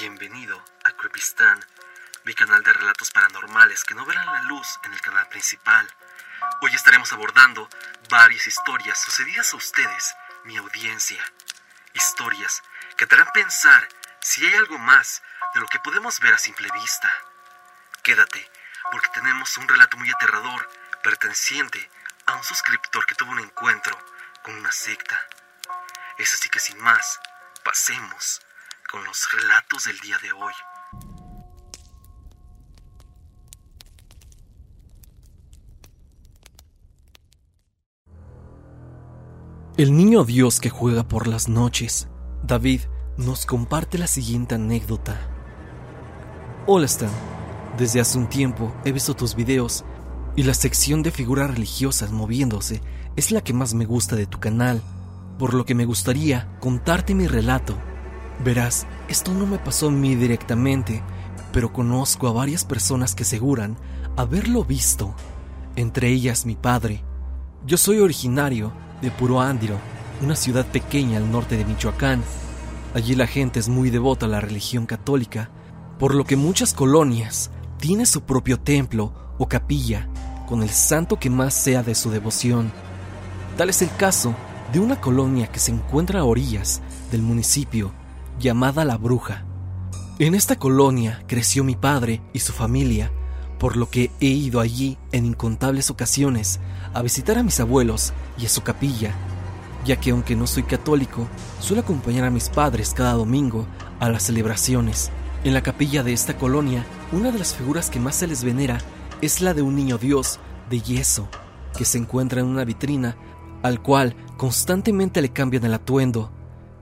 Bienvenido a Creepistan, mi canal de relatos paranormales que no verán la luz en el canal principal. Hoy estaremos abordando varias historias sucedidas a ustedes, mi audiencia. Historias que te harán pensar si hay algo más de lo que podemos ver a simple vista. Quédate, porque tenemos un relato muy aterrador perteneciente a un suscriptor que tuvo un encuentro con una secta. Es así que sin más, pasemos con los relatos del día de hoy. El niño Dios que juega por las noches, David, nos comparte la siguiente anécdota. Hola Stan, desde hace un tiempo he visto tus videos y la sección de figuras religiosas moviéndose es la que más me gusta de tu canal, por lo que me gustaría contarte mi relato. Verás, esto no me pasó a mí directamente, pero conozco a varias personas que aseguran haberlo visto, entre ellas mi padre. Yo soy originario de Puro Ándiro, una ciudad pequeña al norte de Michoacán. Allí la gente es muy devota a la religión católica, por lo que muchas colonias tienen su propio templo o capilla con el santo que más sea de su devoción. Tal es el caso de una colonia que se encuentra a orillas del municipio llamada La Bruja. En esta colonia creció mi padre y su familia, por lo que he ido allí en incontables ocasiones a visitar a mis abuelos y a su capilla, ya que aunque no soy católico, suelo acompañar a mis padres cada domingo a las celebraciones. En la capilla de esta colonia, una de las figuras que más se les venera es la de un niño Dios de yeso, que se encuentra en una vitrina, al cual constantemente le cambian el atuendo.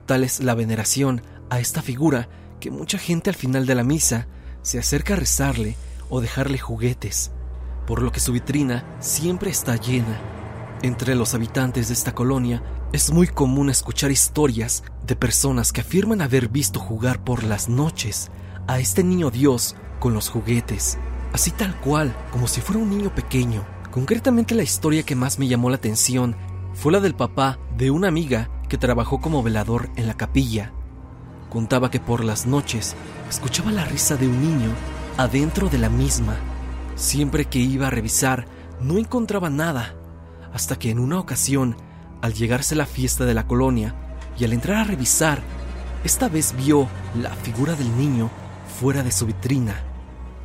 Tal es la veneración a esta figura que mucha gente al final de la misa se acerca a rezarle o dejarle juguetes por lo que su vitrina siempre está llena. Entre los habitantes de esta colonia es muy común escuchar historias de personas que afirman haber visto jugar por las noches a este niño Dios con los juguetes, así tal cual, como si fuera un niño pequeño. Concretamente la historia que más me llamó la atención fue la del papá de una amiga que trabajó como velador en la capilla. Contaba que por las noches escuchaba la risa de un niño adentro de la misma Siempre que iba a revisar, no encontraba nada, hasta que en una ocasión, al llegarse la fiesta de la colonia y al entrar a revisar, esta vez vio la figura del niño fuera de su vitrina,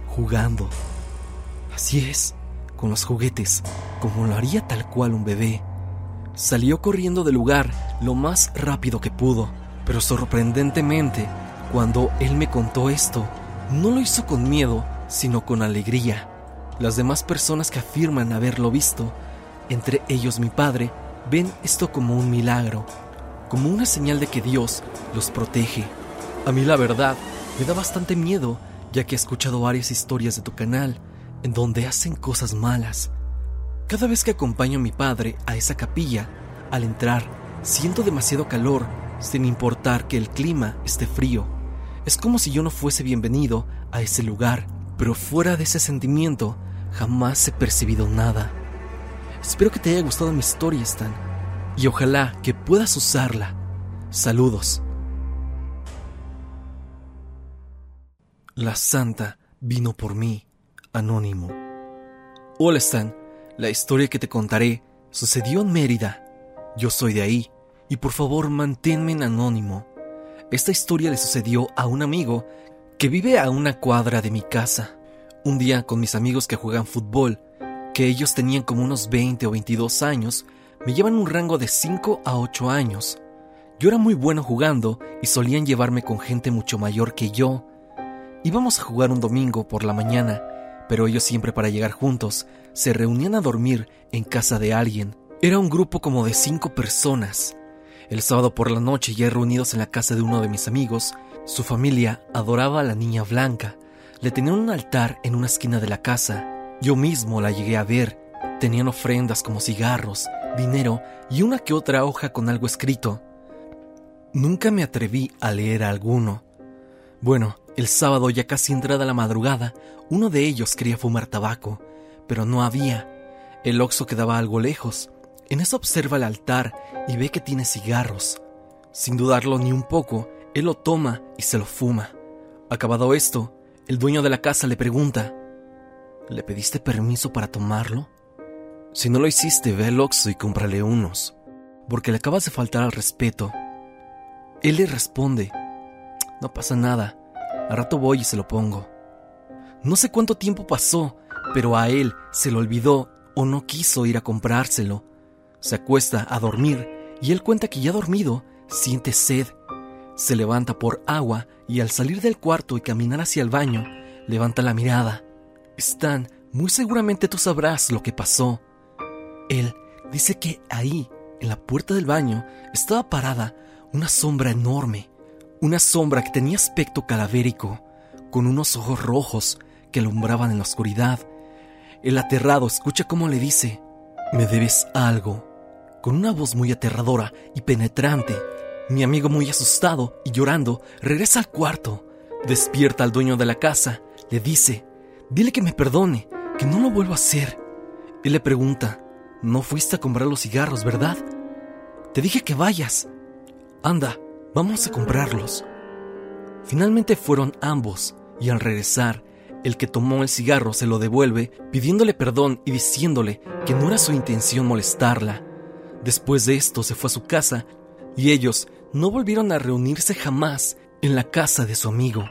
jugando. Así es, con los juguetes, como lo haría tal cual un bebé. Salió corriendo del lugar lo más rápido que pudo, pero sorprendentemente, cuando él me contó esto, no lo hizo con miedo, sino con alegría. Las demás personas que afirman haberlo visto, entre ellos mi padre, ven esto como un milagro, como una señal de que Dios los protege. A mí la verdad me da bastante miedo, ya que he escuchado varias historias de tu canal en donde hacen cosas malas. Cada vez que acompaño a mi padre a esa capilla, al entrar, siento demasiado calor, sin importar que el clima esté frío. Es como si yo no fuese bienvenido a ese lugar, pero fuera de ese sentimiento, Jamás he percibido nada. Espero que te haya gustado mi historia, Stan, y ojalá que puedas usarla. Saludos. La santa vino por mí, anónimo. Hola, Stan. La historia que te contaré sucedió en Mérida. Yo soy de ahí, y por favor manténme en anónimo. Esta historia le sucedió a un amigo que vive a una cuadra de mi casa. Un día con mis amigos que juegan fútbol, que ellos tenían como unos 20 o 22 años, me llevan un rango de 5 a 8 años. Yo era muy bueno jugando y solían llevarme con gente mucho mayor que yo. Íbamos a jugar un domingo por la mañana, pero ellos siempre para llegar juntos se reunían a dormir en casa de alguien. Era un grupo como de cinco personas. El sábado por la noche, ya reunidos en la casa de uno de mis amigos, su familia adoraba a la niña blanca. Le tenían un altar en una esquina de la casa. Yo mismo la llegué a ver. Tenían ofrendas como cigarros, dinero y una que otra hoja con algo escrito. Nunca me atreví a leer alguno. Bueno, el sábado ya casi entrada la madrugada, uno de ellos quería fumar tabaco, pero no había. El oxo quedaba algo lejos. En eso observa el altar y ve que tiene cigarros. Sin dudarlo ni un poco, él lo toma y se lo fuma. Acabado esto, el dueño de la casa le pregunta, ¿Le pediste permiso para tomarlo? Si no lo hiciste, ve al Oxxo y cómprale unos, porque le acabas de faltar al respeto. Él le responde, no pasa nada, a rato voy y se lo pongo. No sé cuánto tiempo pasó, pero a él se lo olvidó o no quiso ir a comprárselo. Se acuesta a dormir y él cuenta que ya dormido siente sed. Se levanta por agua y al salir del cuarto y caminar hacia el baño, levanta la mirada. Stan, muy seguramente tú sabrás lo que pasó. Él dice que ahí, en la puerta del baño, estaba parada una sombra enorme, una sombra que tenía aspecto calavérico, con unos ojos rojos que alumbraban en la oscuridad. El aterrado escucha cómo le dice, me debes algo, con una voz muy aterradora y penetrante. Mi amigo muy asustado y llorando regresa al cuarto, despierta al dueño de la casa, le dice, dile que me perdone, que no lo vuelvo a hacer. Él le pregunta, no fuiste a comprar los cigarros, ¿verdad? Te dije que vayas. Anda, vamos a comprarlos. Finalmente fueron ambos, y al regresar, el que tomó el cigarro se lo devuelve, pidiéndole perdón y diciéndole que no era su intención molestarla. Después de esto se fue a su casa, y ellos no volvieron a reunirse jamás en la casa de su amigo,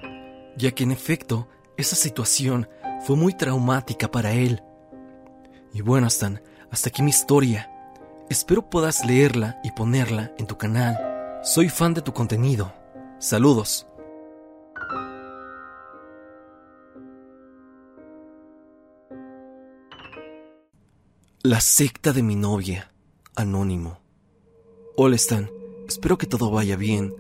ya que en efecto esa situación fue muy traumática para él. Y bueno, Stan, hasta aquí mi historia. Espero puedas leerla y ponerla en tu canal. Soy fan de tu contenido. Saludos. La secta de mi novia. Anónimo. Hola Stan, espero que todo vaya bien.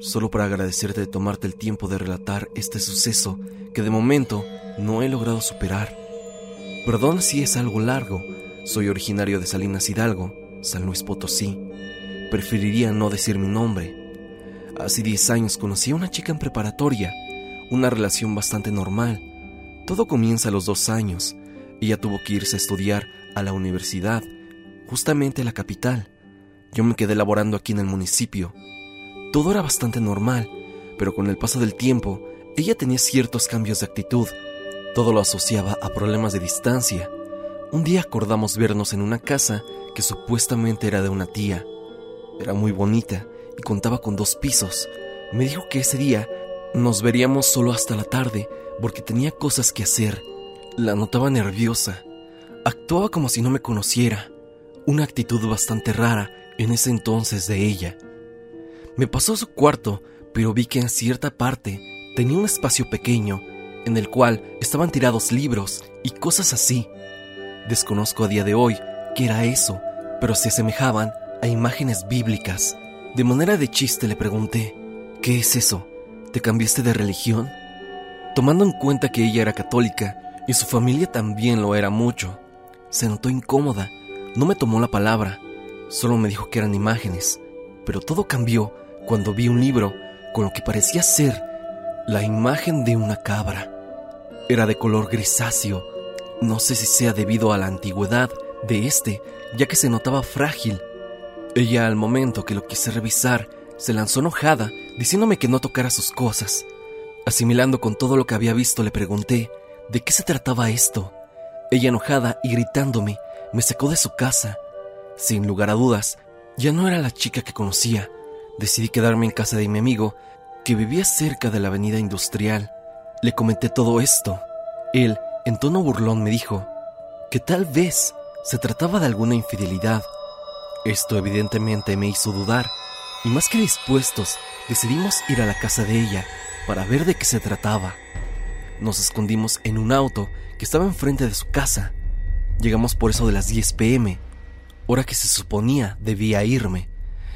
Solo para agradecerte de tomarte el tiempo de relatar este suceso que de momento no he logrado superar. Perdón si es algo largo, soy originario de Salinas Hidalgo, San Luis Potosí. Preferiría no decir mi nombre. Hace 10 años conocí a una chica en preparatoria, una relación bastante normal. Todo comienza a los dos años. Ella tuvo que irse a estudiar a la universidad, justamente la capital. Yo me quedé laborando aquí en el municipio. Todo era bastante normal, pero con el paso del tiempo, ella tenía ciertos cambios de actitud. Todo lo asociaba a problemas de distancia. Un día acordamos vernos en una casa que supuestamente era de una tía. Era muy bonita y contaba con dos pisos. Me dijo que ese día nos veríamos solo hasta la tarde porque tenía cosas que hacer. La notaba nerviosa. Actuaba como si no me conociera. Una actitud bastante rara en ese entonces de ella. Me pasó a su cuarto, pero vi que en cierta parte tenía un espacio pequeño en el cual estaban tirados libros y cosas así. Desconozco a día de hoy qué era eso, pero se asemejaban a imágenes bíblicas. De manera de chiste le pregunté, ¿qué es eso? ¿Te cambiaste de religión? Tomando en cuenta que ella era católica y su familia también lo era mucho, se notó incómoda. No me tomó la palabra, solo me dijo que eran imágenes. Pero todo cambió cuando vi un libro con lo que parecía ser la imagen de una cabra. Era de color grisáceo. No sé si sea debido a la antigüedad de este, ya que se notaba frágil ella al momento que lo quise revisar, se lanzó enojada, diciéndome que no tocara sus cosas. Asimilando con todo lo que había visto, le pregunté, ¿de qué se trataba esto? Ella enojada y gritándome, me sacó de su casa. Sin lugar a dudas, ya no era la chica que conocía. Decidí quedarme en casa de mi amigo, que vivía cerca de la avenida industrial. Le comenté todo esto. Él, en tono burlón, me dijo, que tal vez se trataba de alguna infidelidad esto evidentemente me hizo dudar, y más que dispuestos, decidimos ir a la casa de ella para ver de qué se trataba. Nos escondimos en un auto que estaba enfrente de su casa. Llegamos por eso de las 10 pm, hora que se suponía debía irme.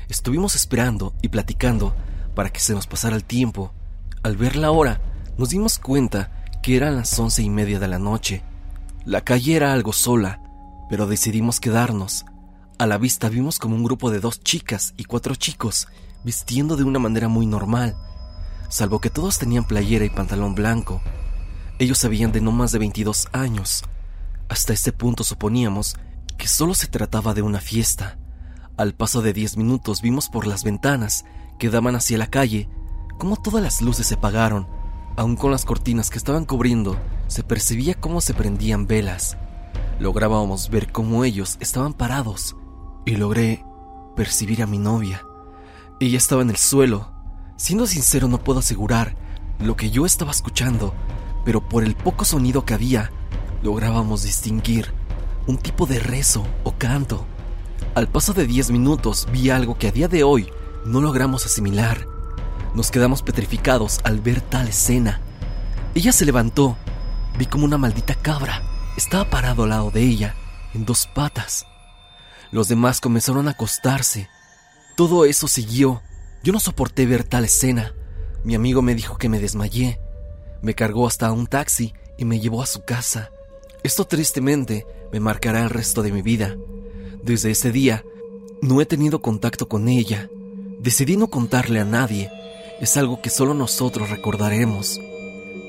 estuvimos esperando y platicando para que se nos pasara el tiempo. Al ver la hora, nos dimos cuenta que eran las once y media de la noche. La calle era algo sola, pero decidimos quedarnos. A la vista vimos como un grupo de dos chicas y cuatro chicos vistiendo de una manera muy normal, salvo que todos tenían playera y pantalón blanco. Ellos sabían de no más de 22 años. Hasta este punto suponíamos que solo se trataba de una fiesta. Al paso de 10 minutos vimos por las ventanas que daban hacia la calle cómo todas las luces se apagaron. Aun con las cortinas que estaban cubriendo, se percibía cómo se prendían velas. Lográbamos ver cómo ellos estaban parados y logré percibir a mi novia. Ella estaba en el suelo. Siendo sincero, no puedo asegurar lo que yo estaba escuchando, pero por el poco sonido que había, lográbamos distinguir un tipo de rezo o canto. Al paso de 10 minutos vi algo que a día de hoy no logramos asimilar. Nos quedamos petrificados al ver tal escena. Ella se levantó. Vi como una maldita cabra estaba parado al lado de ella, en dos patas. Los demás comenzaron a acostarse. Todo eso siguió. Yo no soporté ver tal escena. Mi amigo me dijo que me desmayé. Me cargó hasta un taxi y me llevó a su casa. Esto tristemente me marcará el resto de mi vida. Desde ese día, no he tenido contacto con ella. Decidí no contarle a nadie. Es algo que solo nosotros recordaremos.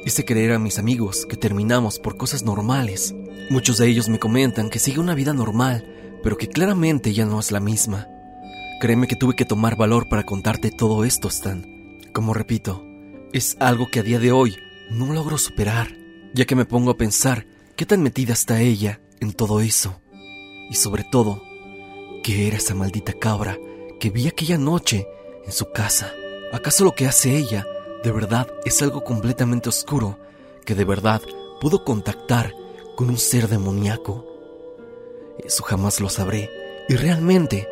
Hice creer a mis amigos que terminamos por cosas normales. Muchos de ellos me comentan que sigue una vida normal, pero que claramente ya no es la misma. Créeme que tuve que tomar valor para contarte todo esto, Stan. Como repito, es algo que a día de hoy no logro superar, ya que me pongo a pensar qué tan metida está ella en todo eso. Y sobre todo, qué era esa maldita cabra que vi aquella noche en su casa. ¿Acaso lo que hace ella de verdad es algo completamente oscuro que de verdad pudo contactar con un ser demoníaco. Eso jamás lo sabré y realmente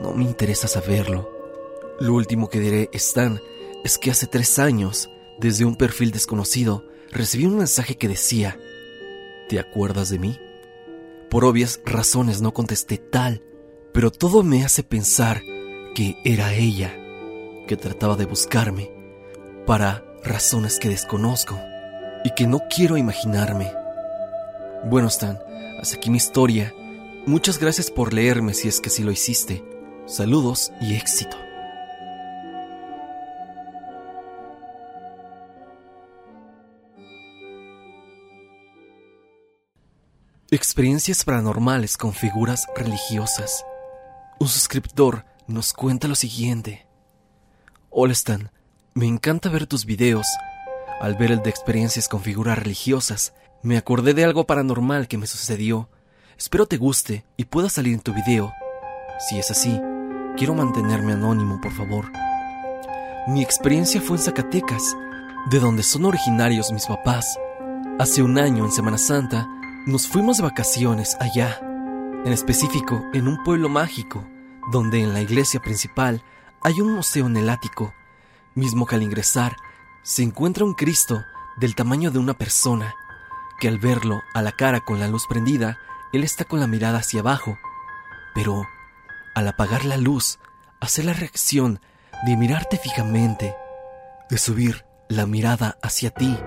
no me interesa saberlo. Lo último que diré, Stan, es que hace tres años, desde un perfil desconocido, recibí un mensaje que decía, ¿te acuerdas de mí? Por obvias razones no contesté tal, pero todo me hace pensar que era ella, que trataba de buscarme para razones que desconozco y que no quiero imaginarme. Bueno, Stan, hasta aquí mi historia. Muchas gracias por leerme si es que sí lo hiciste. Saludos y éxito. Experiencias paranormales con figuras religiosas. Un suscriptor nos cuenta lo siguiente. Hola Stan, me encanta ver tus videos. Al ver el de experiencias con figuras religiosas, me acordé de algo paranormal que me sucedió. Espero te guste y pueda salir en tu video. Si es así, quiero mantenerme anónimo, por favor. Mi experiencia fue en Zacatecas, de donde son originarios mis papás. Hace un año, en Semana Santa, nos fuimos de vacaciones allá, en específico en un pueblo mágico, donde en la iglesia principal hay un museo en el ático mismo que al ingresar se encuentra un Cristo del tamaño de una persona, que al verlo a la cara con la luz prendida, él está con la mirada hacia abajo, pero al apagar la luz, hace la reacción de mirarte fijamente, de subir la mirada hacia ti.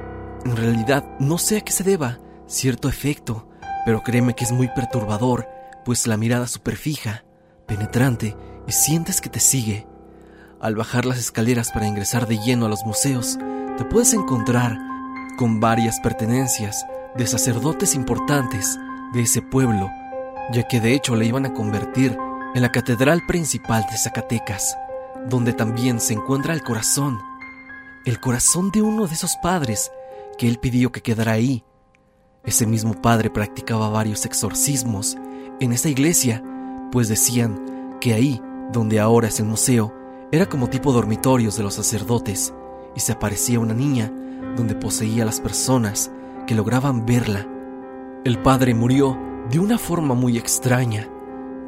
En realidad no sé a qué se deba cierto efecto, pero créeme que es muy perturbador, pues la mirada super fija, penetrante, y sientes que te sigue al bajar las escaleras para ingresar de lleno a los museos, te puedes encontrar con varias pertenencias de sacerdotes importantes de ese pueblo, ya que de hecho le iban a convertir en la catedral principal de Zacatecas, donde también se encuentra el corazón, el corazón de uno de esos padres que él pidió que quedara ahí. Ese mismo padre practicaba varios exorcismos en esa iglesia, pues decían que ahí, donde ahora es el museo, era como tipo dormitorios de los sacerdotes y se aparecía una niña donde poseía las personas que lograban verla. El padre murió de una forma muy extraña,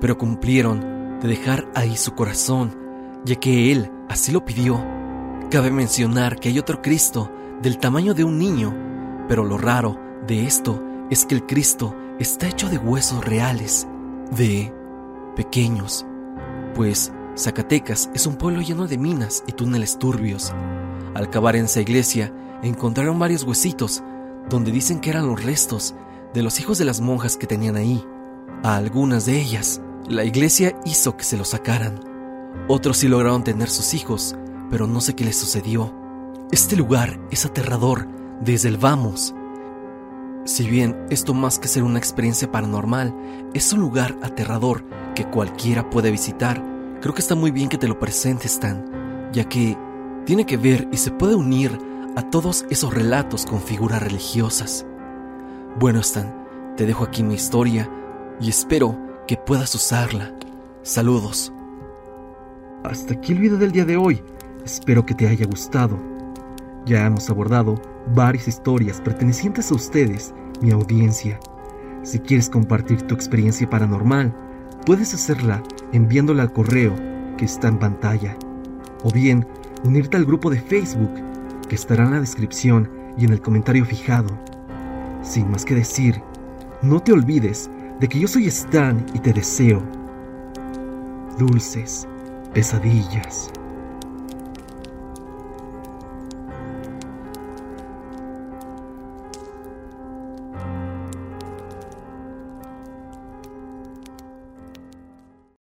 pero cumplieron de dejar ahí su corazón, ya que él así lo pidió. Cabe mencionar que hay otro Cristo del tamaño de un niño, pero lo raro de esto es que el Cristo está hecho de huesos reales, de pequeños, pues Zacatecas es un pueblo lleno de minas y túneles turbios. Al cavar en esa iglesia, encontraron varios huesitos, donde dicen que eran los restos de los hijos de las monjas que tenían ahí. A algunas de ellas, la iglesia hizo que se los sacaran. Otros sí lograron tener sus hijos, pero no sé qué les sucedió. Este lugar es aterrador desde el vamos. Si bien esto más que ser una experiencia paranormal, es un lugar aterrador que cualquiera puede visitar, creo que está muy bien que te lo presentes, Stan, ya que tiene que ver y se puede unir a todos esos relatos con figuras religiosas. Bueno, Stan, te dejo aquí mi historia y espero que puedas usarla. Saludos. Hasta aquí el video del día de hoy. Espero que te haya gustado. Ya hemos abordado varias historias pertenecientes a ustedes, mi audiencia. Si quieres compartir tu experiencia paranormal, puedes hacerla enviándola al correo que está en pantalla. O bien, unirte al grupo de Facebook que estará en la descripción y en el comentario fijado. Sin más que decir, no te olvides de que yo soy Stan y te deseo dulces pesadillas.